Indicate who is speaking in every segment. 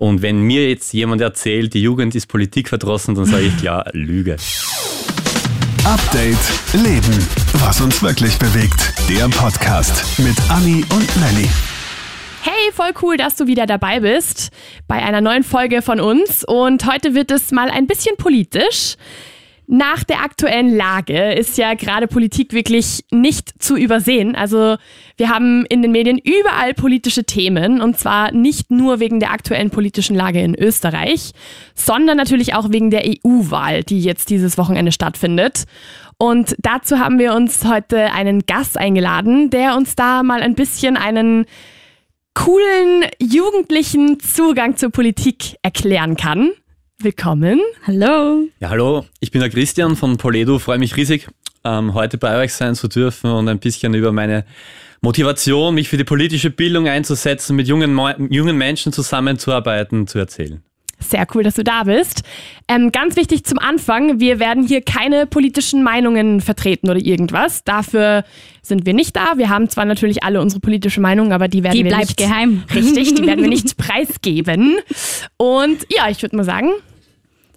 Speaker 1: Und wenn mir jetzt jemand erzählt, die Jugend ist politikverdrossen, dann sage ich klar, Lüge.
Speaker 2: Update Leben. Was uns wirklich bewegt. Der Podcast mit Anni und Nelly.
Speaker 3: Hey, voll cool, dass du wieder dabei bist bei einer neuen Folge von uns. Und heute wird es mal ein bisschen politisch. Nach der aktuellen Lage ist ja gerade Politik wirklich nicht zu übersehen. Also wir haben in den Medien überall politische Themen und zwar nicht nur wegen der aktuellen politischen Lage in Österreich, sondern natürlich auch wegen der EU-Wahl, die jetzt dieses Wochenende stattfindet. Und dazu haben wir uns heute einen Gast eingeladen, der uns da mal ein bisschen einen coolen jugendlichen Zugang zur Politik erklären kann. Willkommen.
Speaker 4: Hallo.
Speaker 1: Ja, hallo, ich bin der Christian von Poledo, freue mich riesig, ähm, heute bei euch sein zu dürfen und ein bisschen über meine Motivation, mich für die politische Bildung einzusetzen, mit jungen, jungen Menschen zusammenzuarbeiten, zu erzählen.
Speaker 3: Sehr cool, dass du da bist. Ähm, ganz wichtig zum Anfang, wir werden hier keine politischen Meinungen vertreten oder irgendwas. Dafür sind wir nicht da. Wir haben zwar natürlich alle unsere politische Meinung, aber die werden
Speaker 4: die
Speaker 3: wir
Speaker 4: bleibt
Speaker 3: nicht
Speaker 4: geheim.
Speaker 3: Richtig, die werden wir nicht preisgeben. Und ja, ich würde mal sagen,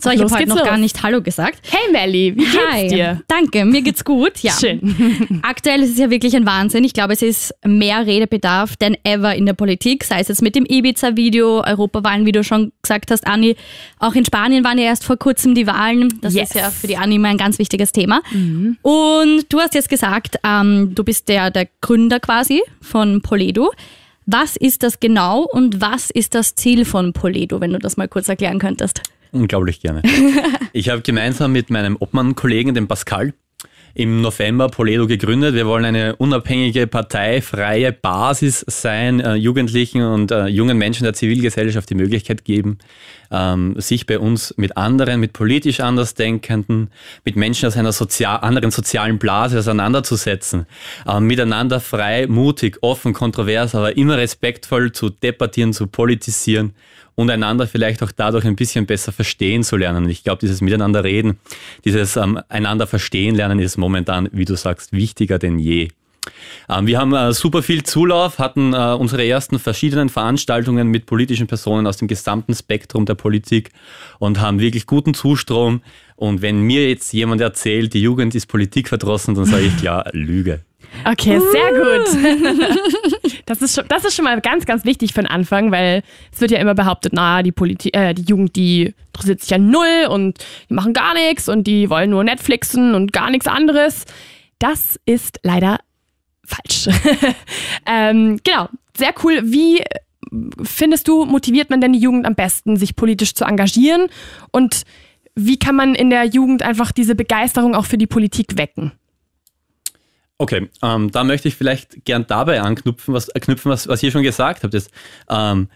Speaker 4: so, ich habe heute noch
Speaker 3: los.
Speaker 4: gar nicht Hallo gesagt.
Speaker 3: hey Melli, wie geht's
Speaker 4: Hi.
Speaker 3: dir?
Speaker 4: Danke, mir geht's gut. Ja.
Speaker 3: Schön.
Speaker 4: Aktuell ist es ja wirklich ein Wahnsinn. Ich glaube, es ist mehr Redebedarf denn ever in der Politik, sei es jetzt mit dem Ibiza-Video, Europawahlen, wie du schon gesagt hast, Anni. Auch in Spanien waren ja erst vor kurzem die Wahlen. Das
Speaker 3: Yes.
Speaker 4: ist ja für die Anni immer ein ganz wichtiges Thema. Und du hast jetzt gesagt, ähm, du bist der, der Gründer quasi von Poledo. Was ist das genau und was ist das Ziel von Poledo, wenn du das mal kurz erklären könntest?
Speaker 1: Unglaublich gerne. Ich habe gemeinsam mit meinem Obmann-Kollegen, dem Pascal, im November Poledo gegründet. Wir wollen eine unabhängige Partei, freie Basis sein, äh, Jugendlichen und äh, jungen Menschen der Zivilgesellschaft die Möglichkeit geben, ähm, sich bei uns mit anderen, mit politisch Andersdenkenden, mit Menschen aus einer sozial anderen sozialen Blase auseinanderzusetzen, ähm, miteinander frei, mutig, offen, kontrovers, aber immer respektvoll zu debattieren, zu politisieren und einander vielleicht auch dadurch ein bisschen besser verstehen zu lernen. Ich glaube, dieses Miteinander reden, dieses ähm, einander verstehen lernen ist momentan, wie du sagst, wichtiger denn je. Ähm, wir haben äh, super viel Zulauf, hatten äh, unsere ersten verschiedenen Veranstaltungen mit politischen Personen aus dem gesamten Spektrum der Politik und haben wirklich guten Zustrom. Und wenn mir jetzt jemand erzählt, die Jugend ist politikverdrossen, dann sage ich klar, Lüge.
Speaker 3: Okay, sehr gut. Das ist, schon, das ist schon mal ganz, ganz wichtig für den Anfang, weil es wird ja immer behauptet, na, die, Politi äh, die Jugend, die interessiert sich ja null und die machen gar nichts und die wollen nur Netflixen und gar nichts anderes. Das ist leider falsch. ähm, genau, sehr cool. Wie findest du, motiviert man denn die Jugend am besten, sich politisch zu engagieren? Und wie kann man in der Jugend einfach diese Begeisterung auch für die Politik wecken?
Speaker 1: Okay, ähm, da möchte ich vielleicht gern dabei anknüpfen, was, äh, knüpfen, was, was ihr schon gesagt habt. Das, ähm,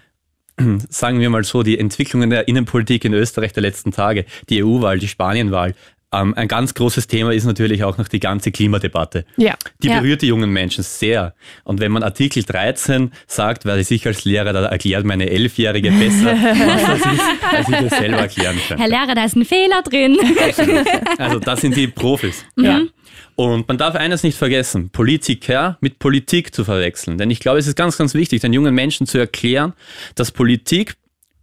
Speaker 1: sagen wir mal so, die Entwicklungen der Innenpolitik in Österreich der letzten Tage, die EU-Wahl, die Spanien-Wahl. Ähm, ein ganz großes Thema ist natürlich auch noch die ganze Klimadebatte.
Speaker 3: Ja.
Speaker 1: Die
Speaker 4: Ja.
Speaker 1: berührt die jungen Menschen sehr. Und wenn man Artikel 13 sagt, werde ich als Lehrer, da erklärt meine Elfjährige besser, was das ist, als ich das selber erklären könnte.
Speaker 4: Herr Lehrer, da ist ein Fehler drin.
Speaker 1: Also das sind die Profis.
Speaker 3: Mhm.
Speaker 1: Ja. Und man darf eines nicht vergessen, Politiker mit Politik zu verwechseln. Denn ich glaube, es ist ganz, ganz wichtig, den jungen Menschen zu erklären, dass Politik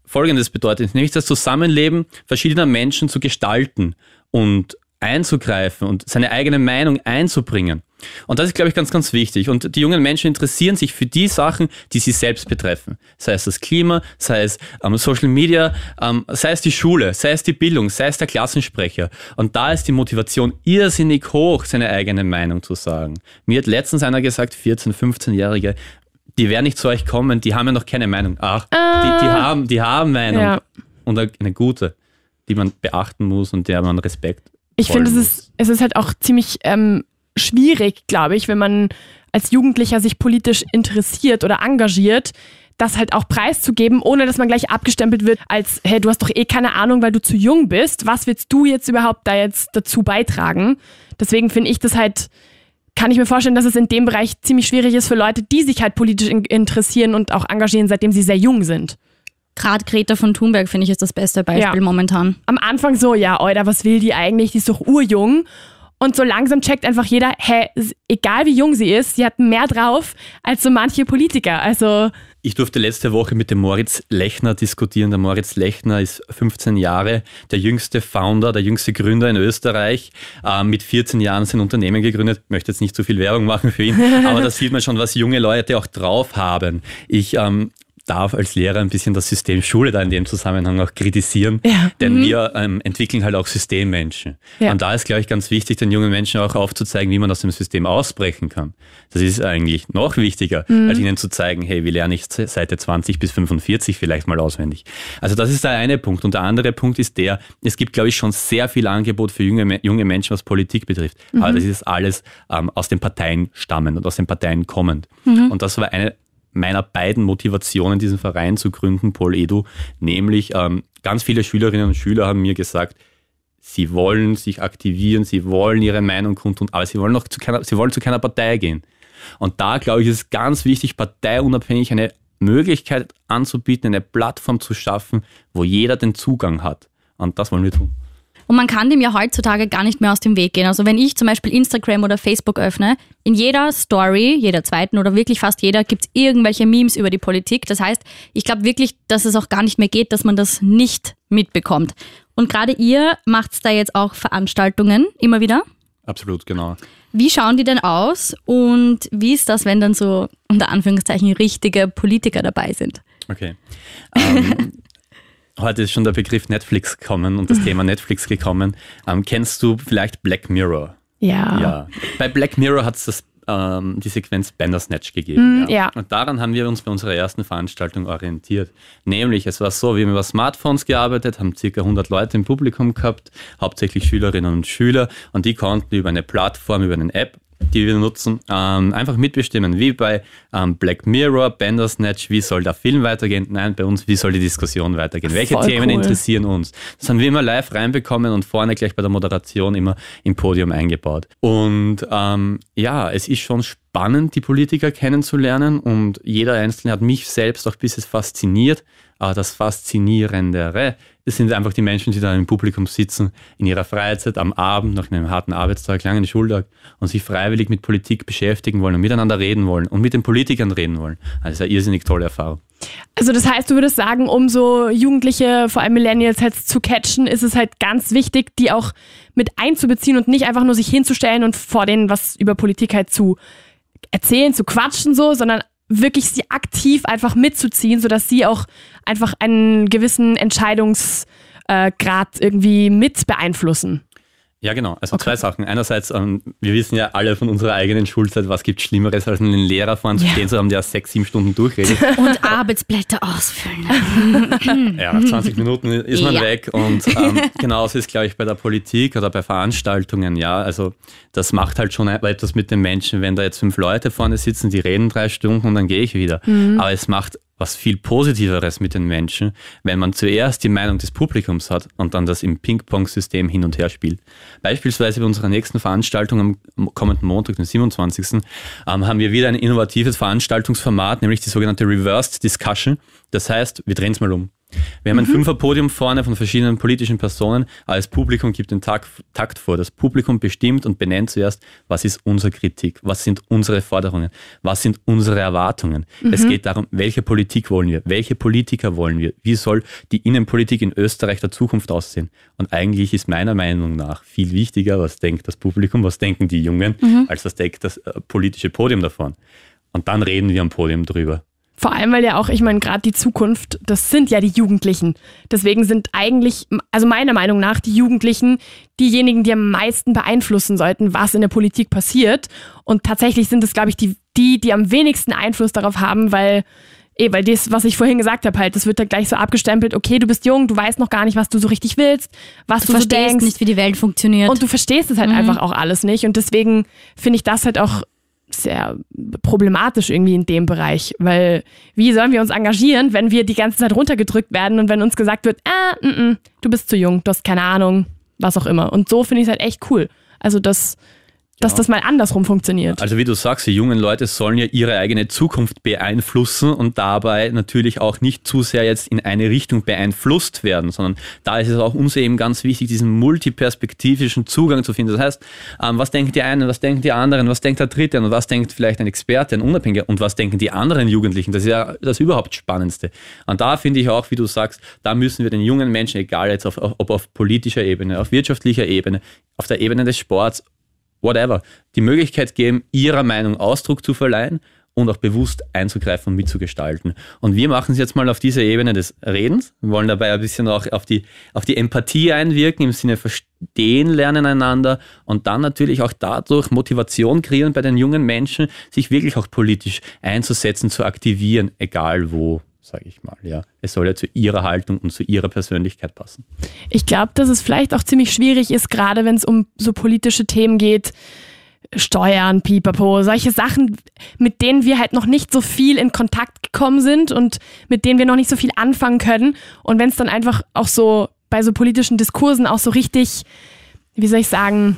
Speaker 1: Folgendes bedeutet, nämlich das Zusammenleben verschiedener Menschen zu gestalten und einzugreifen und seine eigene Meinung einzubringen. Und das ist, glaube ich, ganz, ganz wichtig. Und die jungen Menschen interessieren sich für die Sachen, die sie selbst betreffen. Sei es das Klima, sei es ähm, Social Media, ähm, sei es die Schule, sei es die Bildung, sei es der Klassensprecher. Und da ist die Motivation irrsinnig hoch, seine eigene Meinung zu sagen. Mir hat letztens einer gesagt, 14-, 15-Jährige, die werden nicht zu euch kommen, die haben ja noch keine Meinung. Ach, die, die, haben, die haben Meinung.
Speaker 3: Ja.
Speaker 1: Und eine gute, die man beachten muss und der man Respekt
Speaker 3: Ich finde, es ist, es ist halt auch ziemlich ähm, schwierig, glaube ich, wenn man als Jugendlicher sich politisch interessiert oder engagiert, das halt auch preiszugeben, ohne dass man gleich abgestempelt wird als, hey, du hast doch eh keine Ahnung, weil du zu jung bist. Was willst du jetzt überhaupt da jetzt dazu beitragen? Deswegen finde ich das halt, kann ich mir vorstellen, dass es in dem Bereich ziemlich schwierig ist für Leute, die sich halt politisch in interessieren und auch engagieren, seitdem sie sehr jung sind.
Speaker 4: Gerade Greta von Thunberg, finde ich, ist das beste Beispiel
Speaker 3: Ja.
Speaker 4: momentan.
Speaker 3: am Anfang so, ja, Oida, was will die eigentlich? Die ist doch urjung. Und so langsam checkt einfach jeder, hä, egal wie jung sie ist, sie hat mehr drauf als so manche Politiker. Also
Speaker 1: ich durfte letzte Woche mit dem Moritz Lechner diskutieren. Der Moritz Lechner ist 15 Jahre, der jüngste Founder, der jüngste Gründer in Österreich. Ähm, mit 14 Jahren sein Unternehmen gegründet. Ich möchte jetzt nicht zu viel Werbung machen für ihn, aber da sieht man schon, was junge Leute auch drauf haben. Ich ähm, darf als Lehrer ein bisschen das System Schule da in dem Zusammenhang auch kritisieren, ja. denn mhm. wir ähm, entwickeln halt auch Systemmenschen. Ja. Und da ist, glaube ich, ganz wichtig, den jungen Menschen auch aufzuzeigen, wie man aus dem System ausbrechen kann. Das ist eigentlich noch wichtiger, mhm. als ihnen zu zeigen, hey, wie lerne ich Seite 20 bis 45 vielleicht mal auswendig. Also das ist der eine Punkt. Und der andere Punkt ist der, es gibt, glaube ich, schon sehr viel Angebot für junge, junge Menschen, was Politik betrifft. Mhm. Aber das ist alles ähm, aus den Parteien stammend und aus den Parteien kommend. Mhm. Und das war eine meiner beiden Motivationen, diesen Verein zu gründen, Paul Edu, nämlich ähm, ganz viele Schülerinnen und Schüler haben mir gesagt, sie wollen sich aktivieren, sie wollen ihre Meinung kundtun, aber sie wollen noch zu keiner, sie wollen zu keiner Partei gehen. Und da glaube ich, ist es ganz wichtig, parteiunabhängig eine Möglichkeit anzubieten, eine Plattform zu schaffen, wo jeder den Zugang hat. Und das wollen wir tun.
Speaker 4: Und man kann dem ja heutzutage gar nicht mehr aus dem Weg gehen. Also wenn ich zum Beispiel Instagram oder Facebook öffne, in jeder Story, jeder zweiten oder wirklich fast jeder, gibt es irgendwelche Memes über die Politik. Das heißt, ich glaube wirklich, dass es auch gar nicht mehr geht, dass man das nicht mitbekommt. Und gerade ihr macht da jetzt auch Veranstaltungen immer wieder.
Speaker 1: Absolut, genau.
Speaker 4: Wie schauen die denn aus und wie ist das, wenn dann so unter Anführungszeichen richtige Politiker dabei sind?
Speaker 1: Okay. Ähm, Heute ist schon der Begriff Netflix gekommen und das Thema Netflix gekommen. Ähm, kennst du vielleicht Black Mirror?
Speaker 3: Ja.
Speaker 1: ja. Bei Black Mirror hat es ähm, die Sequenz Bandersnatch gegeben.
Speaker 3: Mm, ja. ja.
Speaker 1: Und daran haben wir uns bei unserer ersten Veranstaltung orientiert. Nämlich, es war so, wir haben über Smartphones gearbeitet, haben circa 100 Leute im Publikum gehabt, hauptsächlich Schülerinnen und Schüler, und die konnten über eine Plattform, über eine App die wir nutzen, ähm, einfach mitbestimmen, wie bei ähm, Black Mirror, Bandersnatch, wie soll der Film weitergehen? Nein, bei uns, wie soll die Diskussion weitergehen? Welche Voll Themen cool. interessieren uns? Das haben wir immer live reinbekommen und vorne gleich bei der Moderation immer im Podium eingebaut. Und ähm, ja, es ist schon spannend, die Politiker kennenzulernen und jeder Einzelne hat mich selbst auch bis es fasziniert, aber das Faszinierendere sind einfach die Menschen, die da im Publikum sitzen, in ihrer Freizeit, am Abend, nach einem harten Arbeitstag, langen Schultag und sich freiwillig mit Politik beschäftigen wollen und miteinander reden wollen und mit den Politikern reden wollen. Also das ist eine irrsinnig tolle Erfahrung.
Speaker 3: Also das heißt, du würdest sagen, um so Jugendliche, vor allem Millennials halt zu catchen, ist es halt ganz wichtig, die auch mit einzubeziehen und nicht einfach nur sich hinzustellen und vor denen was über Politik halt zu erzählen, zu quatschen so, sondern wirklich sie aktiv einfach mitzuziehen, sodass sie auch einfach einen gewissen Entscheidungsgrad irgendwie mit beeinflussen.
Speaker 1: Ja, genau. Also okay. zwei Sachen. Einerseits, ähm, wir wissen ja alle von unserer eigenen Schulzeit, was gibt Schlimmeres, als einen Lehrer vorne zu stehen zu haben, der sechs, sieben Stunden durchredet.
Speaker 4: Und Arbeitsblätter ausfüllen.
Speaker 1: ja, nach 20 Minuten ist man ja. weg. Und ähm, genauso ist, glaube ich, bei der Politik oder bei Veranstaltungen, ja. Also das macht halt schon etwas mit den Menschen, wenn da jetzt fünf Leute vorne sitzen, die reden drei Stunden und dann gehe ich wieder. Mhm. Aber es macht was viel Positiveres mit den Menschen, wenn man zuerst die Meinung des Publikums hat und dann das im Ping-Pong-System hin und her spielt. Beispielsweise bei unserer nächsten Veranstaltung am kommenden Montag, den 27. Ähm, haben wir wieder ein innovatives Veranstaltungsformat, nämlich die sogenannte Reversed Discussion. Das heißt, wir drehen es mal um. Wir haben ein mhm. Fünferpodium vorne von verschiedenen politischen Personen, aber das Publikum gibt den Takt, Takt vor. Das Publikum bestimmt und benennt zuerst, was ist unsere Kritik, was sind unsere Forderungen, was sind unsere Erwartungen. Mhm. Es geht darum, welche Politik wollen wir, welche Politiker wollen wir, wie soll die Innenpolitik in Österreich der Zukunft aussehen. Und eigentlich ist meiner Meinung nach viel wichtiger, was denkt das Publikum, was denken die Jungen, mhm. als was denkt das äh, politische Podium davon. Und dann reden wir am Podium drüber.
Speaker 3: Vor allem, weil ja auch, ich meine, gerade die Zukunft, das sind ja die Jugendlichen. Deswegen sind eigentlich, also meiner Meinung nach, die Jugendlichen diejenigen, die am meisten beeinflussen sollten, was in der Politik passiert. Und tatsächlich sind es, glaube ich, die, die, die am wenigsten Einfluss darauf haben, weil Eh, weil das, was ich vorhin gesagt habe, halt, das wird dann gleich so abgestempelt, okay, du bist jung, du weißt noch gar nicht, was du so richtig willst, was du,
Speaker 4: du
Speaker 3: verstehst
Speaker 4: so denkst. nicht, wie die Welt funktioniert.
Speaker 3: Und du verstehst es halt mhm. einfach auch alles nicht. Und deswegen finde ich das halt auch sehr problematisch irgendwie in dem Bereich, weil wie sollen wir uns engagieren, wenn wir die ganze Zeit runtergedrückt werden und wenn uns gesagt wird, ah, n -n, du bist zu jung, du hast keine Ahnung, was auch immer. Und so finde ich es halt echt cool. Also das dass das mal andersrum funktioniert.
Speaker 1: Also wie du sagst, die jungen Leute sollen ja ihre eigene Zukunft beeinflussen und dabei natürlich auch nicht zu sehr jetzt in eine Richtung beeinflusst werden, sondern da ist es auch uns eben ganz wichtig, diesen multiperspektivischen Zugang zu finden. Das heißt, ähm, was denken die einen, was denken die anderen, was denkt der Dritte und was denkt vielleicht ein Experte, ein Unabhängiger und was denken die anderen Jugendlichen. Das ist ja das überhaupt Spannendste. Und da finde ich auch, wie du sagst, da müssen wir den jungen Menschen, egal jetzt auf, ob auf politischer Ebene, auf wirtschaftlicher Ebene, auf der Ebene des Sports, whatever, die Möglichkeit geben, ihrer Meinung Ausdruck zu verleihen und auch bewusst einzugreifen und mitzugestalten. Und wir machen es jetzt mal auf dieser Ebene des Redens. Wir wollen dabei ein bisschen auch auf die, auf die Empathie einwirken, im Sinne verstehen lernen einander und dann natürlich auch dadurch Motivation kreieren bei den jungen Menschen, sich wirklich auch politisch einzusetzen, zu aktivieren, egal wo sage ich mal. Ja, es soll ja zu ihrer Haltung und zu ihrer Persönlichkeit passen.
Speaker 3: Ich glaube, dass es vielleicht auch ziemlich schwierig ist, gerade wenn es um so politische Themen geht. Steuern, Pipapo, solche Sachen, mit denen wir halt noch nicht so viel in Kontakt gekommen sind und mit denen wir noch nicht so viel anfangen können. Und wenn es dann einfach auch so bei so politischen Diskursen auch so richtig, wie soll ich sagen,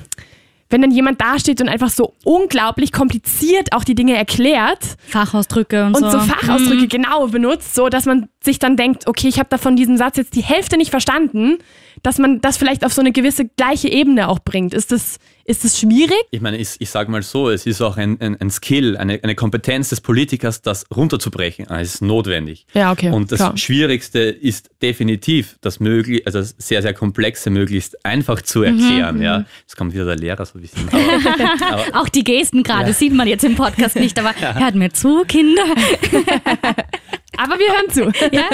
Speaker 3: wenn dann jemand dasteht und einfach so unglaublich kompliziert auch die Dinge erklärt.
Speaker 4: Fachausdrücke und,
Speaker 3: und
Speaker 4: so.
Speaker 3: so Fachausdrücke mhm. genau benutzt, so dass man sich dann denkt, okay, ich habe davon diesen Satz jetzt die Hälfte nicht verstanden, dass man das vielleicht auf so eine gewisse gleiche Ebene auch bringt. Ist das, ist das schwierig?
Speaker 1: Ich meine, ich, ich sage mal so, es ist auch ein, ein, ein Skill, eine, eine Kompetenz des Politikers, das runterzubrechen. Das ist notwendig.
Speaker 3: Ja, okay.
Speaker 1: Und das
Speaker 3: klar.
Speaker 1: Schwierigste ist definitiv, das möglich, also das sehr, sehr komplexe möglichst einfach zu erklären. Mhm. Ja, jetzt kommt wieder der Lehrer so ein bisschen.
Speaker 4: Aber, aber auch die Gesten gerade ja. sieht man jetzt im Podcast nicht, aber hört mir zu, Kinder.
Speaker 3: Aber wir hören zu.
Speaker 1: Ja?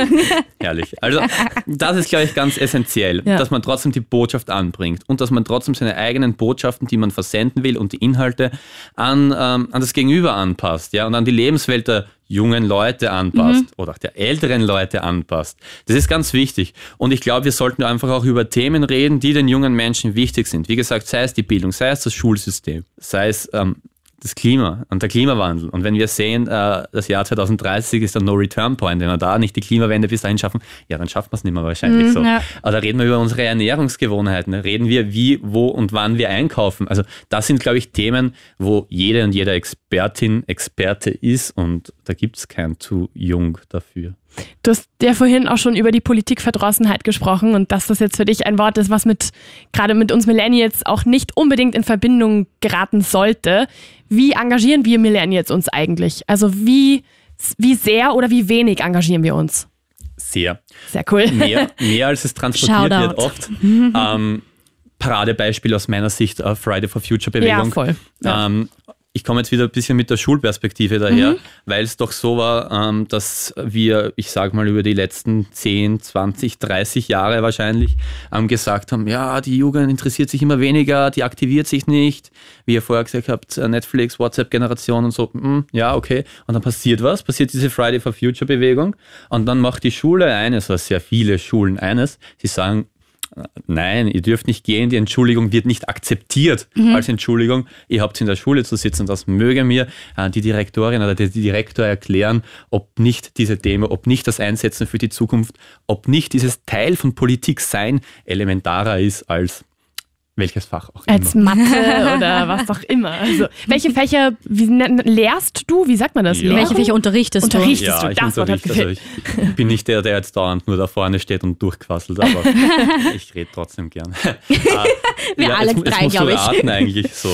Speaker 1: Herrlich. Also das ist, glaube ich, ganz essentiell, ja. dass man trotzdem die Botschaft anbringt und dass man trotzdem seine eigenen Botschaften, die man versenden will und die Inhalte an, ähm, an das Gegenüber anpasst ja, und an die Lebenswelt der jungen Leute anpasst mhm. oder auch der älteren Leute anpasst. Das ist ganz wichtig. Und ich glaube, wir sollten einfach auch über Themen reden, die den jungen Menschen wichtig sind. Wie gesagt, sei es die Bildung, sei es das Schulsystem, sei es ähm, das Klima und der Klimawandel. Und wenn wir sehen, äh, das Jahr 2030 ist der No-Return-Point, wenn wir da nicht die Klimawende bis dahin schaffen, ja, dann schaffen wir es nicht mehr wahrscheinlich mm, so. Ja. Aber da reden wir über unsere Ernährungsgewohnheiten, reden wir, wie, wo und wann wir einkaufen. Also das sind, glaube ich, Themen, wo jede und jeder Expertin, Experte ist und da gibt es kein zu jung dafür.
Speaker 3: Du hast ja vorhin auch schon über die Politikverdrossenheit gesprochen und dass das jetzt für dich ein Wort ist, was mit gerade mit uns Millennials auch nicht unbedingt in Verbindung geraten sollte. Wie engagieren wir Millennials uns eigentlich? Also wie, wie sehr oder wie wenig engagieren wir uns?
Speaker 1: Sehr.
Speaker 3: Sehr cool.
Speaker 1: Mehr, mehr als es transportiert
Speaker 4: Shoutout.
Speaker 1: wird oft. ähm, Paradebeispiel aus meiner Sicht äh, Friday for Future Bewegung.
Speaker 3: Ja, voll. Ja.
Speaker 1: Ähm, ich komme jetzt wieder ein bisschen mit der Schulperspektive daher, mhm. weil es doch so war, ähm, dass wir, ich sage mal, über die letzten 10, 20, 30 Jahre wahrscheinlich ähm, gesagt haben, ja, die Jugend interessiert sich immer weniger, die aktiviert sich nicht. Wie ihr vorher gesagt habt, äh, Netflix, WhatsApp-Generation und so, mm, ja, okay. Und dann passiert was, passiert diese Friday for Future Bewegung und dann macht die Schule eines, oder sehr viele Schulen eines, sie sagen, nein, ihr dürft nicht gehen, die Entschuldigung wird nicht akzeptiert mhm. als Entschuldigung. Ihr habt in der Schule zu sitzen. Das möge mir äh, die Direktorin oder der Direktor erklären, ob nicht diese Themen, ob nicht das Einsetzen für die Zukunft, ob nicht dieses Teil von Politik sein elementarer ist als welches Fach auch immer.
Speaker 3: Als Mathe oder was auch immer. Also, welche Fächer wie, lehrst du? Wie sagt man das?
Speaker 4: Ja. Welche Fächer unterrichtest,
Speaker 3: unterrichtest
Speaker 1: du?
Speaker 3: Ja, das
Speaker 1: Wort hat also ich bin nicht der, der jetzt dauernd nur da vorne steht und durchquasselt, aber ich rede trotzdem gern.
Speaker 4: Wir ja, alle drei, glaube ich.
Speaker 1: Raten eigentlich so.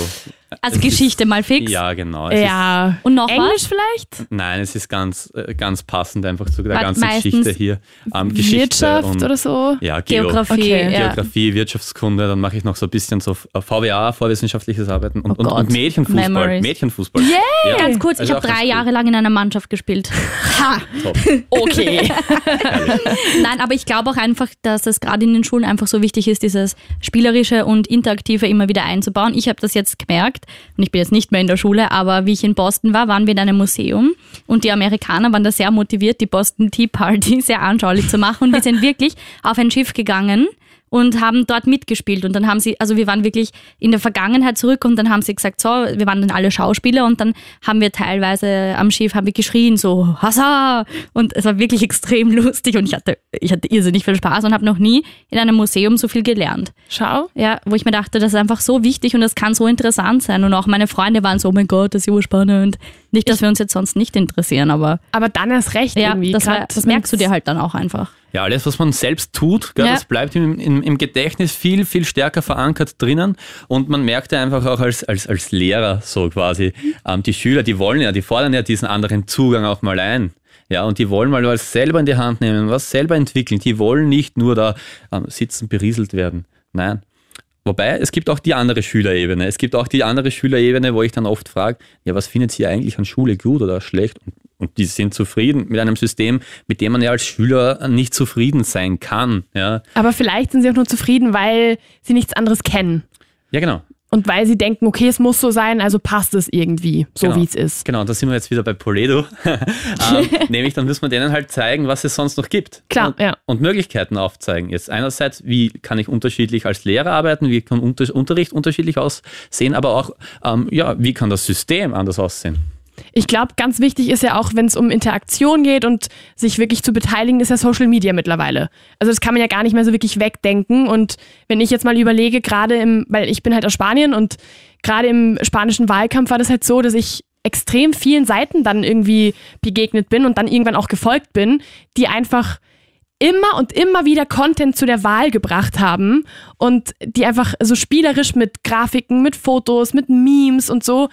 Speaker 4: Also es Geschichte ist, mal fix.
Speaker 1: Ja, genau.
Speaker 3: ja.
Speaker 4: Und noch
Speaker 3: Englisch
Speaker 4: was?
Speaker 3: vielleicht?
Speaker 1: Nein, es ist ganz, äh, ganz passend einfach zu der ganzen Geschichte hier.
Speaker 3: Ähm, Geschichte Wirtschaft
Speaker 1: und,
Speaker 3: oder so?
Speaker 1: Ja, Geo
Speaker 4: Geografie.
Speaker 3: Okay.
Speaker 1: Geografie, Wirtschaftskunde, dann mache ich noch so ein bisschen so VWA, vorwissenschaftliches Arbeiten und, oh und, und Mädchenfußball.
Speaker 4: Memories.
Speaker 1: Mädchenfußball.
Speaker 3: Yeah.
Speaker 1: Ja.
Speaker 4: Ganz kurz,
Speaker 1: Also
Speaker 4: ich habe drei. Jahre lang in einer Mannschaft gespielt. Ha!
Speaker 1: Top.
Speaker 3: Okay.
Speaker 4: Nein, aber ich glaube auch einfach, dass es gerade in den Schulen einfach so wichtig ist, dieses Spielerische und Interaktive immer wieder einzubauen. Ich habe das jetzt gemerkt und ich bin jetzt nicht mehr in der Schule, aber wie ich in Boston war, waren wir in einem Museum. Und die Amerikaner waren da sehr motiviert, die Boston Tea Party sehr anschaulich zu machen. Und wir sind wirklich auf ein Schiff gegangen und haben dort mitgespielt. Und dann haben sie, also wir waren wirklich in der Vergangenheit zurück und dann haben sie gesagt, so, wir waren dann alle Schauspieler und dann haben wir teilweise am Schiff haben wir geschrien, so, Hassa! Und es war wirklich extrem lustig und ich hatte, ich hatte irrsinnig viel Spaß und habe noch nie in einem Museum so viel gelernt.
Speaker 3: Schau.
Speaker 4: Ja, wo ich mir dachte, das ist einfach so wichtig und das kann so interessant sein. Und auch meine Freunde waren so, oh mein Gott, das ist ja spannend. Nicht, dass wir uns jetzt sonst nicht interessieren, aber
Speaker 3: Aber dann erst recht
Speaker 4: ja,
Speaker 3: irgendwie.
Speaker 4: das, war, das merkst du dir halt dann auch einfach.
Speaker 1: Ja, alles, was man selbst tut, gell,
Speaker 4: Ja.
Speaker 1: das bleibt im, im, im Gedächtnis viel, viel stärker verankert drinnen. Und man merkt ja einfach auch als, als, als Lehrer so quasi, ähm, die Schüler, die wollen ja, die fordern ja diesen anderen Zugang auch mal ein. Ja, und die wollen mal was selber in die Hand nehmen, was selber entwickeln. Die wollen nicht nur da ähm, sitzen, berieselt werden. Nein. Wobei, es gibt auch die andere Schülerebene. Es gibt auch die andere Schülerebene, wo ich dann oft frage, ja, was findet ihr eigentlich an Schule gut oder schlecht? Und, und die sind zufrieden mit einem System, mit dem man ja als Schüler nicht zufrieden sein kann. Ja,
Speaker 3: Aber vielleicht sind sie auch nur zufrieden, weil sie nichts anderes kennen.
Speaker 1: ja genau.
Speaker 3: Und weil sie denken, okay, es muss so sein, also passt es irgendwie, so
Speaker 1: genau.
Speaker 3: wie es ist.
Speaker 1: Genau, da sind wir jetzt wieder bei Poledo. ähm, nämlich, dann müssen wir denen halt zeigen, was es sonst noch gibt.
Speaker 3: Klar,
Speaker 1: und,
Speaker 3: ja.
Speaker 1: und Möglichkeiten aufzeigen. Jetzt einerseits, wie kann ich unterschiedlich als Lehrer arbeiten, wie kann Unter Unterricht unterschiedlich aussehen, aber auch, ähm, ja, wie kann das System anders aussehen?
Speaker 3: Ich glaube, ganz wichtig ist ja auch, wenn es um Interaktion geht und sich wirklich zu beteiligen, ist ja Social Media mittlerweile. Also das kann man ja gar nicht mehr so wirklich wegdenken. Und wenn ich jetzt mal überlege, gerade im, weil ich bin halt aus Spanien und gerade im spanischen Wahlkampf war das halt so, dass ich extrem vielen Seiten dann irgendwie begegnet bin und dann irgendwann auch gefolgt bin, die einfach immer und immer wieder Content zu der Wahl gebracht haben und die einfach so spielerisch mit Grafiken, mit Fotos, mit Memes und so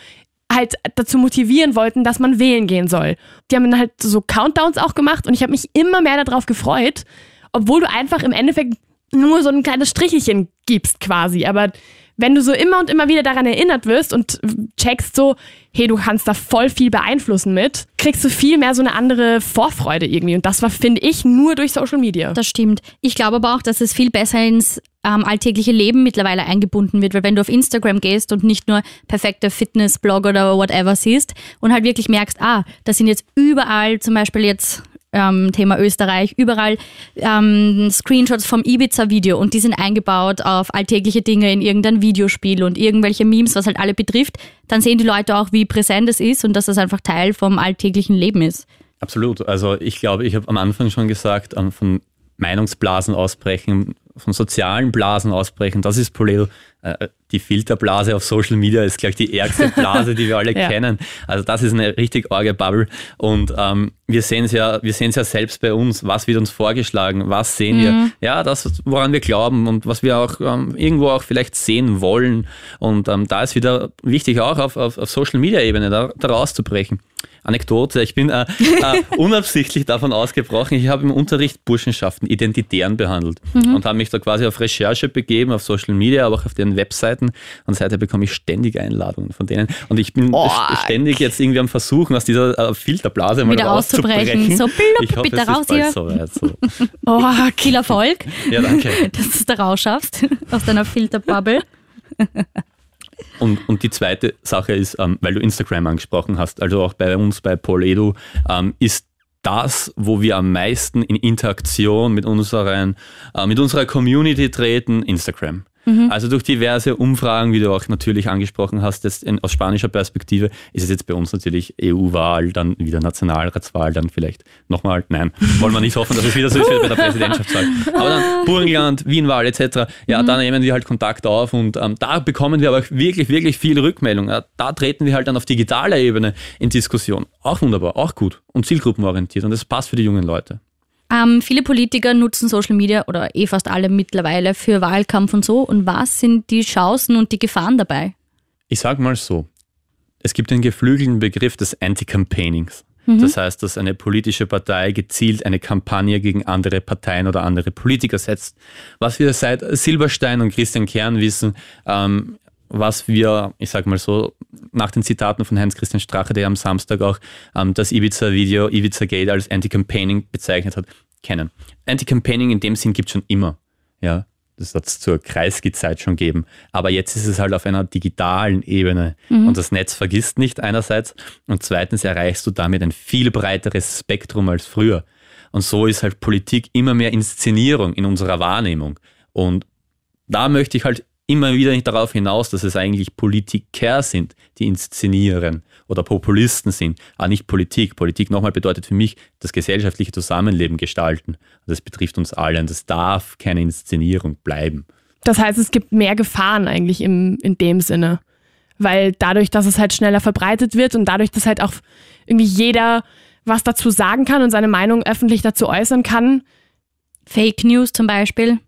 Speaker 3: halt dazu motivieren wollten, dass man wählen gehen soll. Die haben dann halt so Countdowns auch gemacht und ich habe mich immer mehr darauf gefreut, obwohl du einfach im Endeffekt nur so ein kleines Strichelchen gibst quasi. Aber wenn du so immer und immer wieder daran erinnert wirst und checkst so, hey, du kannst da voll viel beeinflussen mit, kriegst du viel mehr so eine andere Vorfreude irgendwie. Und das war, finde ich, nur durch Social Media.
Speaker 4: Das stimmt. Ich glaube aber auch, dass es viel besser ins ähm, alltägliche Leben mittlerweile eingebunden wird, weil wenn du auf Instagram gehst und nicht nur perfekte Fitnessblog oder whatever siehst und halt wirklich merkst, ah, das sind jetzt überall zum Beispiel jetzt ähm, Thema Österreich, überall ähm, Screenshots vom Ibiza-Video und die sind eingebaut auf alltägliche Dinge in irgendein Videospiel und irgendwelche Memes, was halt alle betrifft, dann sehen die Leute auch, wie präsent es ist und dass das einfach Teil vom alltäglichen Leben ist.
Speaker 1: Absolut. Also ich glaube, ich habe am Anfang schon gesagt, ähm, von Meinungsblasen ausbrechen, von sozialen Blasen ausbrechen, das ist Poleo. Äh, Die Filterblase auf Social Media ist, glaube ich, die ärgste Blase, die wir alle
Speaker 3: Ja.
Speaker 1: kennen. Also das ist eine richtig arge Bubble. Und ähm, wir sehen es ja, wir sehen es ja selbst bei uns, was wird uns vorgeschlagen, was sehen wir. Ja, das, woran wir glauben und was wir auch ähm, irgendwo auch vielleicht sehen wollen. Und ähm, da ist wieder wichtig, auch auf, auf, auf Social Media Ebene da, da rauszubrechen. Anekdote, ich bin äh, äh, unabsichtlich davon ausgebrochen, ich habe im Unterricht Burschenschaften Identitären behandelt und habe mich da quasi auf Recherche begeben, auf Social Media, aber auch auf Webseiten und seither bekomme ich ständig Einladungen von denen und ich bin
Speaker 3: Oh.
Speaker 1: st- ständig jetzt irgendwie am Versuchen, aus dieser äh, Filterblase mal
Speaker 4: Wieder auszubrechen.
Speaker 1: rauszubrechen.
Speaker 4: So, blub,
Speaker 1: ich hoffe,
Speaker 4: bitte
Speaker 1: es
Speaker 4: raus hier.
Speaker 1: soweit, so.
Speaker 3: Oh,
Speaker 4: Viel Erfolg,
Speaker 1: Ja, danke.
Speaker 4: dass du es da rausschaffst aus deiner Filterbubble.
Speaker 1: Und, und die zweite Sache ist, ähm, weil du Instagram angesprochen hast, also auch bei uns bei Poledo, ähm, ist das, wo wir am meisten in Interaktion mit, unseren, äh, mit unserer Community treten, Instagram. Also durch diverse Umfragen, wie du auch natürlich angesprochen hast, jetzt in, aus spanischer Perspektive, ist es jetzt bei uns natürlich EU-Wahl, dann wieder Nationalratswahl, dann vielleicht nochmal, nein, wollen wir nicht hoffen, dass es wieder so ist wie bei der Präsidentschaftswahl. Aber dann Burgenland, Wienwahl etc. Ja, da nehmen wir halt Kontakt auf und ähm, da bekommen wir aber wirklich, wirklich viel Rückmeldung. Da treten wir halt dann auf digitaler Ebene in Diskussion. Auch wunderbar, auch gut und zielgruppenorientiert und das passt für die jungen Leute.
Speaker 4: Ähm, viele Politiker nutzen Social Media oder eh fast alle mittlerweile für Wahlkampf und so. Und was sind die Chancen und die Gefahren dabei?
Speaker 1: Ich sage mal so, es gibt den geflügelten Begriff des Anti-Campaignings. Das heißt, dass eine politische Partei gezielt eine Kampagne gegen andere Parteien oder andere Politiker setzt. Was wir seit Silberstein und Christian Kern wissen, ähm, was wir, ich sage mal so, nach den Zitaten von Heinz-Christian Strache, der am Samstag auch ähm, das Ibiza-Video, Ibiza Gate als Anti-Campaigning bezeichnet hat, kennen. Anti-Campaigning in dem Sinn gibt es schon immer. Ja, das hat es zur Kreisky-Zeit schon gegeben. Aber jetzt ist es halt auf einer digitalen Ebene. Und das Netz vergisst nicht einerseits und zweitens erreichst du damit ein viel breiteres Spektrum als früher. Und so ist halt Politik immer mehr Inszenierung in unserer Wahrnehmung. Und da möchte ich halt immer wieder nicht darauf hinaus, dass es eigentlich Politiker sind, die inszenieren oder Populisten sind, aber nicht Politik. Politik nochmal bedeutet für mich das gesellschaftliche Zusammenleben gestalten. Das betrifft uns alle und das darf keine Inszenierung bleiben.
Speaker 3: Das heißt, es gibt mehr Gefahren eigentlich im, in dem Sinne. Weil dadurch, dass es halt schneller verbreitet wird und dadurch, dass halt auch irgendwie jeder was dazu sagen kann und seine Meinung öffentlich dazu äußern kann.
Speaker 4: Fake News zum Beispiel.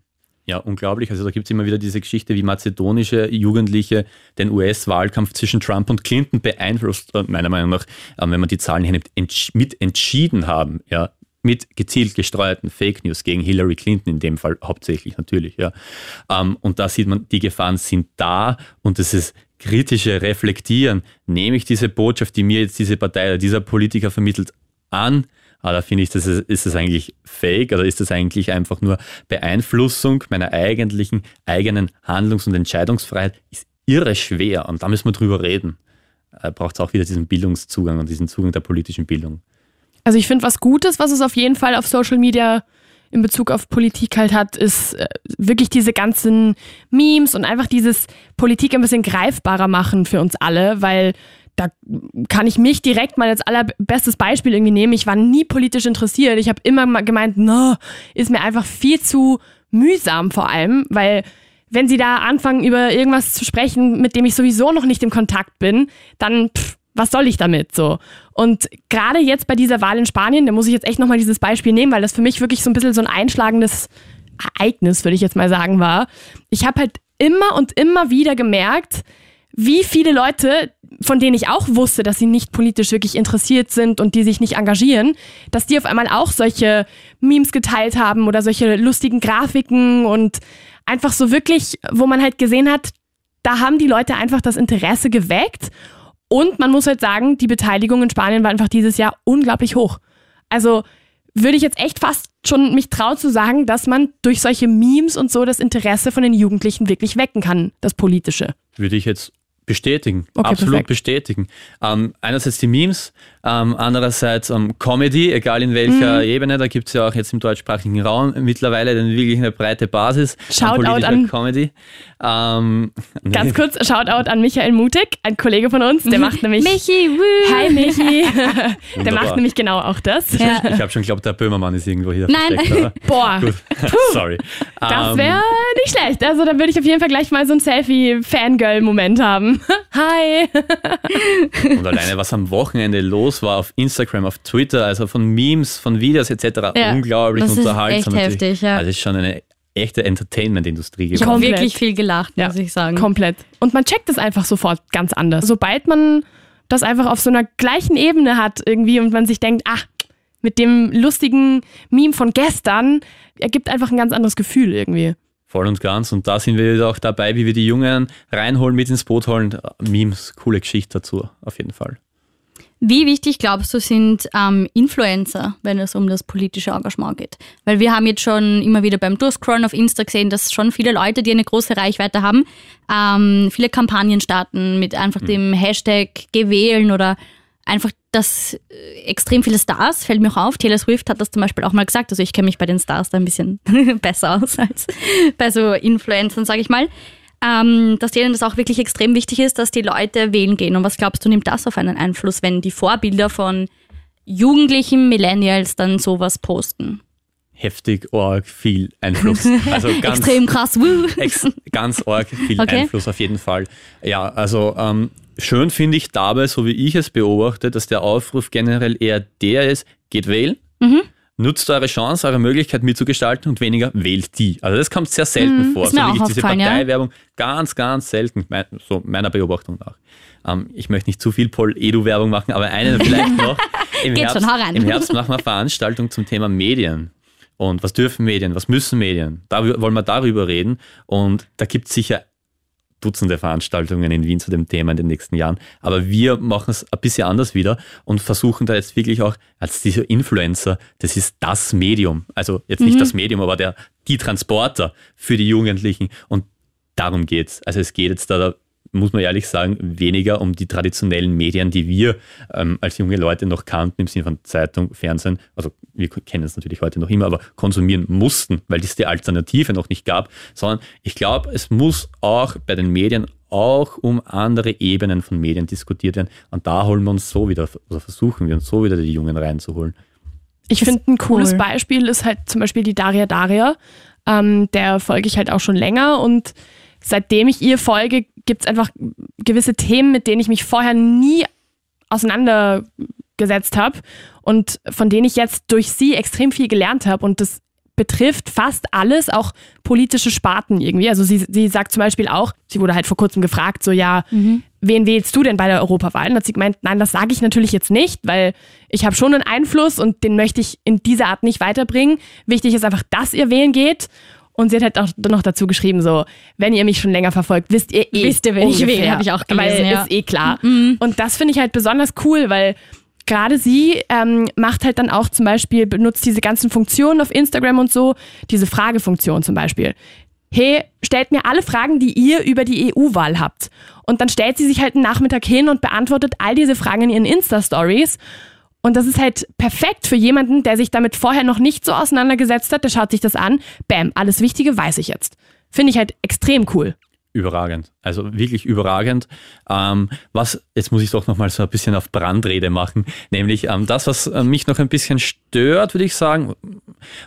Speaker 1: Ja, unglaublich. Also da gibt es immer wieder diese Geschichte, wie mazedonische Jugendliche den US-Wahlkampf zwischen Trump und Clinton beeinflusst, äh, meiner Meinung nach, äh, wenn man die Zahlen hernimmt, mit entschieden haben, ja, mit gezielt gesteuerten Fake News gegen Hillary Clinton in dem Fall hauptsächlich natürlich, ja. Ähm, und da sieht man, die Gefahren sind da und es ist kritische Reflektieren. Nehme ich diese Botschaft, die mir jetzt diese Partei oder dieser Politiker vermittelt, an aber da finde ich, das ist, ist das eigentlich fake oder ist das eigentlich einfach nur Beeinflussung meiner eigentlichen eigenen Handlungs- und Entscheidungsfreiheit? Ist irre schwer und da müssen wir drüber reden. Da braucht es auch wieder diesen Bildungszugang und diesen Zugang der politischen Bildung.
Speaker 3: Also ich finde, was Gutes, was es auf jeden Fall auf Social Media in Bezug auf Politik halt hat, ist äh, wirklich diese ganzen Memes und einfach dieses Politik ein bisschen greifbarer machen für uns alle, weil da kann ich mich direkt mal als allerbestes Beispiel irgendwie nehmen. Ich war nie politisch interessiert. Ich habe immer mal gemeint, no, ist mir einfach viel zu mühsam vor allem, weil wenn sie da anfangen, über irgendwas zu sprechen, mit dem ich sowieso noch nicht im Kontakt bin, dann pff, was soll ich damit so? Und gerade jetzt bei dieser Wahl in Spanien, da muss ich jetzt echt nochmal dieses Beispiel nehmen, weil das für mich wirklich so ein bisschen so ein einschlagendes Ereignis, würde ich jetzt mal sagen, war. Ich habe halt immer und immer wieder gemerkt, wie viele Leute, von denen ich auch wusste, dass sie nicht politisch wirklich interessiert sind und die sich nicht engagieren, dass die auf einmal auch solche Memes geteilt haben oder solche lustigen Grafiken und einfach so wirklich, wo man halt gesehen hat, da haben die Leute einfach das Interesse geweckt und man muss halt sagen, die Beteiligung in Spanien war einfach dieses Jahr unglaublich hoch. Also würde ich jetzt echt fast schon mich trauen zu sagen, dass man durch solche Memes und so das Interesse von den Jugendlichen wirklich wecken kann, das Politische.
Speaker 1: Würde ich jetzt Bestätigen, okay, absolut perfekt. bestätigen. Ähm, einerseits die Memes, ähm, andererseits ähm, Comedy, egal in welcher mhm. Ebene, da gibt es ja auch jetzt im deutschsprachigen Raum mittlerweile dann wirklich eine breite Basis
Speaker 3: Shoutout an, an
Speaker 1: Comedy.
Speaker 3: Ähm, Ganz kurz, Shoutout an Michael Mutig, ein Kollege von uns, der macht nämlich...
Speaker 4: Michi, woo.
Speaker 3: Hi Michi. der macht nämlich genau auch das.
Speaker 1: Ich, ja. ich habe schon geglaubt, der Böhmermann ist irgendwo hier
Speaker 4: Nein.
Speaker 1: versteckt.
Speaker 3: Boah.
Speaker 1: Sorry.
Speaker 3: Das wäre ähm, nicht schlecht. Also da würde ich auf jeden Fall gleich mal so ein Selfie-Fangirl-Moment haben. Hi!
Speaker 1: Und alleine, was am Wochenende los war auf Instagram, auf Twitter, also von Memes, von Videos etc., ja, unglaublich das unterhaltsam.
Speaker 4: Ist echt heftig, ja.
Speaker 1: Also es ist schon eine echte Entertainment-Industrie
Speaker 4: geworden. Ich habe wirklich viel gelacht, ja, muss ich sagen.
Speaker 3: Komplett. Und man checkt es einfach sofort ganz anders. Sobald man das einfach auf so einer gleichen Ebene hat irgendwie und man sich denkt, ach, mit dem lustigen Meme von gestern ergibt einfach ein ganz anderes Gefühl irgendwie.
Speaker 1: Voll und ganz. Und da sind wir auch dabei, wie wir die Jungen reinholen, mit ins Boot holen. Memes, coole Geschichte dazu, auf jeden Fall.
Speaker 4: Wie wichtig glaubst du sind ähm, Influencer, wenn es um das politische Engagement geht? Weil wir haben jetzt schon immer wieder beim Durchscrollen auf Insta gesehen, dass schon viele Leute, die eine große Reichweite haben, ähm, viele Kampagnen starten mit einfach mhm. dem Hashtag gewählen oder einfach dass äh, extrem viele Stars, fällt mir auch auf. Taylor Swift hat das zum Beispiel auch mal gesagt. Also ich kenne mich bei den Stars da ein bisschen besser aus als bei so Influencern, sage ich mal. Ähm, dass denen das auch wirklich extrem wichtig ist, dass die Leute wählen gehen. Und was glaubst du, nimmt das auf einen Einfluss, wenn die Vorbilder von jugendlichen Millennials dann sowas posten?
Speaker 1: Heftig arg viel Einfluss.
Speaker 4: Also ganz, Extrem krass.
Speaker 1: Ex, ganz arg viel okay. Einfluss auf jeden Fall. Ja, also ähm, Schön finde ich dabei, so wie ich es beobachte, dass der Aufruf generell eher der ist, geht wählen, mhm. nutzt eure Chance, eure Möglichkeit mitzugestalten und weniger wählt die. Also das kommt sehr selten mhm, vor.
Speaker 4: so wie ich diese
Speaker 1: Parteiwerbung ja. ganz, ganz selten, so meiner Beobachtung nach. Ähm, ich möchte nicht zu viel Pol-Edu-Werbung machen, aber eine vielleicht noch. Im, Herbst,
Speaker 4: schon,
Speaker 1: Im Herbst machen wir Veranstaltung zum Thema Medien. Und was dürfen Medien, was müssen Medien? Da wollen wir darüber reden. Und da gibt es sicher Dutzende Veranstaltungen in Wien zu dem Thema in den nächsten Jahren. Aber wir machen es ein bisschen anders wieder und versuchen da jetzt wirklich auch als diese Influencer, das ist das Medium. Also jetzt nicht mhm. das Medium, aber der, die Transporter für die Jugendlichen. Und darum geht's. Also es geht jetzt da muss man ehrlich sagen, weniger um die traditionellen Medien, die wir ähm, als junge Leute noch kannten, im Sinne von Zeitung, Fernsehen, also wir kennen es natürlich heute noch immer, aber konsumieren mussten, weil es die Alternative noch nicht gab, sondern ich glaube, es muss auch bei den Medien auch um andere Ebenen von Medien diskutiert werden. Und da holen wir uns so wieder, oder versuchen wir uns so wieder die Jungen reinzuholen.
Speaker 3: Ich finde ein cooles cool. Beispiel ist halt zum Beispiel die Daria Daria. Ähm, der folge ich halt auch schon länger und seitdem ich ihr folge, gibt es einfach gewisse Themen, mit denen ich mich vorher nie auseinandergesetzt habe und von denen ich jetzt durch sie extrem viel gelernt habe und das betrifft fast alles, auch politische Sparten irgendwie. Also sie, sie sagt zum Beispiel auch, sie wurde halt vor kurzem gefragt, so ja, mhm. wen wählst du denn bei der Europawahl? Und hat sie gemeint, nein, das sage ich natürlich jetzt nicht, weil ich habe schon einen Einfluss und den möchte ich in dieser Art nicht weiterbringen. Wichtig ist einfach, dass ihr wählen geht. Und sie hat halt auch noch dazu geschrieben, so, wenn ihr mich schon länger verfolgt, wisst ihr eh.
Speaker 4: Wisst ihr, wenn ungefähr, ich wähle, habe ich auch gelesen.
Speaker 3: Weil ja. ist eh klar. Mhm. Und das finde ich halt besonders cool, weil gerade sie ähm, macht halt dann auch zum Beispiel, benutzt diese ganzen Funktionen auf Instagram und so, diese Fragefunktion zum Beispiel. Hey, stellt mir alle Fragen, die ihr über die EU-Wahl habt. Und dann stellt sie sich halt einen Nachmittag hin und beantwortet all diese Fragen in ihren Insta-Stories. Und das ist halt perfekt für jemanden, der sich damit vorher noch nicht so auseinandergesetzt hat. Der schaut sich das an. Bam, alles Wichtige weiß ich jetzt. Finde ich halt extrem cool.
Speaker 1: Überragend. Also wirklich überragend. Ähm, was, jetzt muss ich doch nochmal so ein bisschen auf Brandrede machen, nämlich ähm, das, was äh, mich noch ein bisschen stört, würde ich sagen,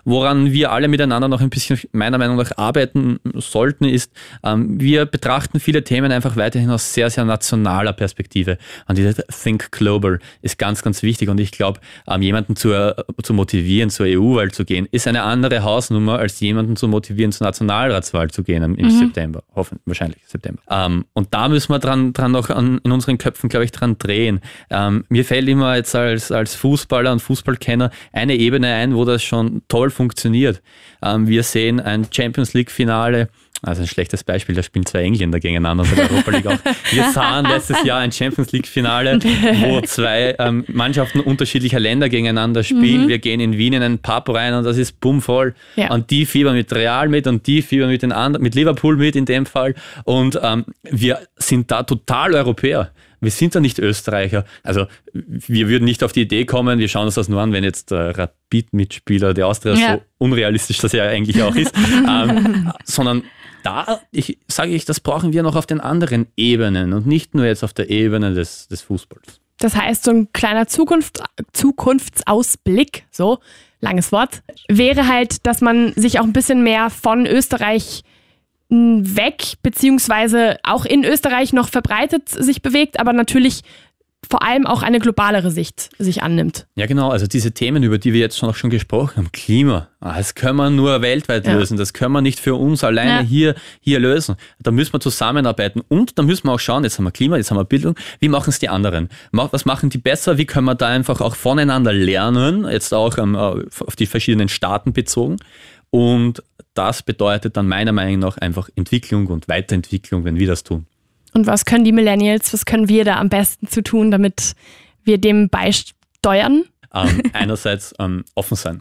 Speaker 1: woran wir alle miteinander noch ein bisschen meiner Meinung nach arbeiten sollten, ist, ähm, wir betrachten viele Themen einfach weiterhin aus sehr, sehr nationaler Perspektive. Und diese Think Global ist ganz, ganz wichtig. Und ich glaube, ähm, jemanden zu, äh, zu motivieren, zur EU-Wahl zu gehen, ist eine andere Hausnummer, als jemanden zu motivieren, zur Nationalratswahl zu gehen im, im mhm. September. Hoffen, wahrscheinlich September. Ähm, und da müssen wir dran, dran noch an, in unseren Köpfen, glaube ich, dran drehen. Ähm, mir fällt immer jetzt als, als Fußballer und Fußballkenner eine Ebene ein, wo das schon toll funktioniert. Ähm, wir sehen ein Champions League-Finale also ein schlechtes Beispiel, da spielen zwei Engländer gegeneinander bei der Europa League auch. Wir sahen letztes Jahr ein Champions League-Finale, wo zwei ähm, Mannschaften unterschiedlicher Länder gegeneinander spielen. Mhm. Wir gehen in Wien in einen Pub rein und das ist bummvoll. Ja. Und die fiebern mit Real mit und die fiebern mit den anderen, mit Liverpool mit in dem Fall. Und ähm, wir sind da total Europäer. Wir sind da nicht Österreicher. Also wir würden nicht auf die Idee kommen, wir schauen uns das nur an, wenn jetzt der Rapid-Mitspieler der Austria ja. so unrealistisch das ja eigentlich auch ist, ähm, sondern da ich, sage ich, das brauchen wir noch auf den anderen Ebenen und nicht nur jetzt auf der Ebene des, des Fußballs.
Speaker 3: Das heißt, so ein kleiner Zukunft, Zukunftsausblick, so langes Wort, wäre halt, dass man sich auch ein bisschen mehr von Österreich weg, beziehungsweise auch in Österreich noch verbreitet sich bewegt, aber natürlich vor allem auch eine globalere Sicht sich annimmt.
Speaker 1: Ja, genau. Also diese Themen, über die wir jetzt schon auch schon gesprochen haben, Klima, ah, das können wir nur weltweit ja. lösen. Das können wir nicht für uns alleine ja. hier, hier lösen. Da müssen wir zusammenarbeiten und da müssen wir auch schauen, jetzt haben wir Klima, jetzt haben wir Bildung, wie machen es die anderen? Was machen die besser? Wie können wir da einfach auch voneinander lernen? Jetzt auch ähm, auf die verschiedenen Staaten bezogen. Und das bedeutet dann meiner Meinung nach einfach Entwicklung und Weiterentwicklung, wenn wir das tun.
Speaker 3: Und was können die Millennials, was können wir da am besten zu tun, damit wir dem beisteuern?
Speaker 1: Ähm, einerseits ähm, offen sein.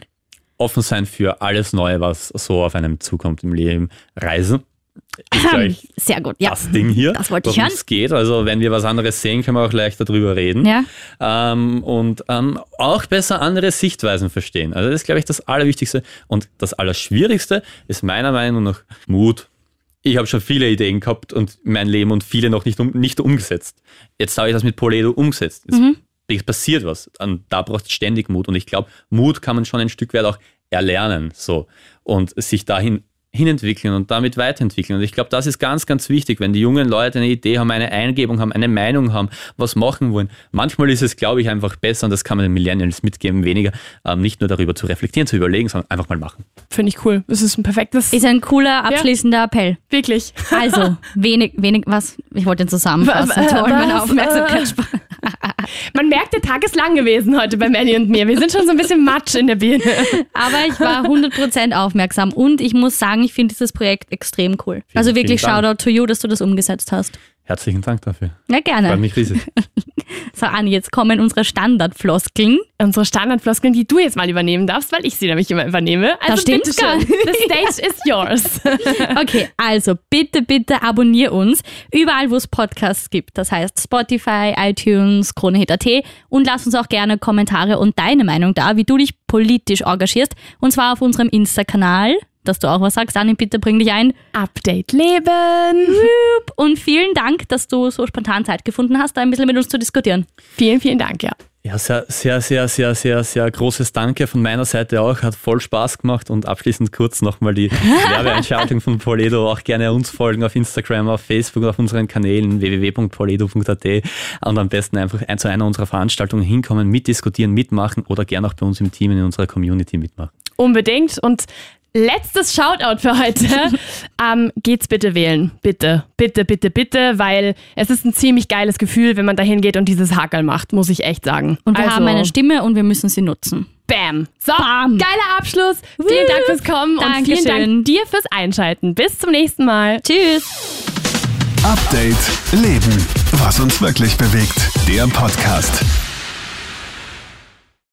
Speaker 1: Offen sein für alles Neue, was so auf einem zukommt im Leben. Reisen.
Speaker 4: Ist gleich Sehr gut, ja.
Speaker 1: Das Ding hier.
Speaker 4: Das wollte ich hören.
Speaker 1: Es geht. Also, wenn wir was anderes sehen, können wir auch leichter darüber reden.
Speaker 4: Ja.
Speaker 1: Ähm, und ähm, auch besser andere Sichtweisen verstehen. Also, das ist, glaube ich, das Allerwichtigste. Und das Allerschwierigste ist meiner Meinung nach Mut ich habe schon viele Ideen gehabt und mein Leben und viele noch nicht, um, nicht umgesetzt. Jetzt habe ich das mit Poledo umgesetzt. Jetzt mhm. passiert was. Und da braucht es ständig Mut. Und ich glaube, Mut kann man schon ein Stück weit auch erlernen. So. Und sich dahin hinentwickeln und damit weiterentwickeln. Und ich glaube, das ist ganz, ganz wichtig, wenn die jungen Leute eine Idee haben, eine Eingebung haben, eine Meinung haben, was machen wollen. Manchmal ist es, glaube ich, einfach besser, und das kann man den Millennials mitgeben, weniger ähm, nicht nur darüber zu reflektieren, zu überlegen, sondern einfach mal machen.
Speaker 3: Finde ich cool. Das ist ein perfektes...
Speaker 4: Ist ein cooler, abschließender ja. Appell.
Speaker 3: Wirklich.
Speaker 4: Also, wenig, wenig, was? Ich wollte den zusammenfassen. Toll, meine Aufmerksamkeit.
Speaker 3: Man merkt, der Tag ist lang gewesen heute bei Melly und mir. Wir sind schon so ein bisschen matsch in der Birne.
Speaker 4: Aber ich war 100% aufmerksam und ich muss sagen, ich finde dieses Projekt extrem cool. Vielen, also wirklich Shoutout to you, dass du das umgesetzt hast.
Speaker 1: Herzlichen Dank dafür.
Speaker 4: Ja,
Speaker 1: Freut
Speaker 4: gerne.
Speaker 1: mich riesig.
Speaker 4: So, Anni, jetzt kommen unsere Standardfloskeln.
Speaker 3: Unsere Standardfloskeln, die du jetzt mal übernehmen darfst, weil ich sie nämlich immer übernehme. Also
Speaker 4: stimmt
Speaker 3: bitte
Speaker 4: gar
Speaker 3: schön. The stage is yours.
Speaker 4: Okay, also bitte, bitte abonnier uns überall, wo es Podcasts gibt. Das heißt Spotify, iTunes, KroneHit.at und lass uns auch gerne Kommentare und deine Meinung da, wie du dich politisch engagierst. Und zwar auf unserem Insta-Kanal, dass du auch was sagst. Anni, bitte bring dich ein.
Speaker 3: Update Leben.
Speaker 4: Und vielen Dank, dass du so spontan Zeit gefunden hast, da ein bisschen mit uns zu diskutieren.
Speaker 3: Vielen, vielen Dank, ja.
Speaker 1: Ja, sehr, sehr, sehr, sehr, sehr, sehr großes Danke von meiner Seite auch. Hat voll Spaß gemacht und abschließend kurz nochmal die Werbeeinschaltung von Poledo. Auch gerne uns folgen auf Instagram, auf Facebook, auf unseren Kanälen www.poledo.at und am besten einfach ein zu einer unserer Veranstaltungen hinkommen, mitdiskutieren, mitmachen oder gerne auch bei uns im Team in unserer Community mitmachen.
Speaker 3: Unbedingt. Und letztes Shoutout für heute. ähm, geht's bitte wählen. Bitte, bitte, bitte, bitte, weil es ist ein ziemlich geiles Gefühl, wenn man da hingeht und dieses Hakel macht, muss ich echt sagen.
Speaker 4: Und wir
Speaker 3: also,
Speaker 4: haben eine Stimme und wir müssen sie nutzen.
Speaker 3: Bam. So,
Speaker 4: Bam.
Speaker 3: geiler Abschluss. Vielen Dank fürs Kommen und vielen
Speaker 4: Dankeschön.
Speaker 3: Dank dir fürs Einschalten. Bis zum nächsten Mal.
Speaker 4: Tschüss!
Speaker 2: Update Leben. Was uns wirklich bewegt. Der Podcast.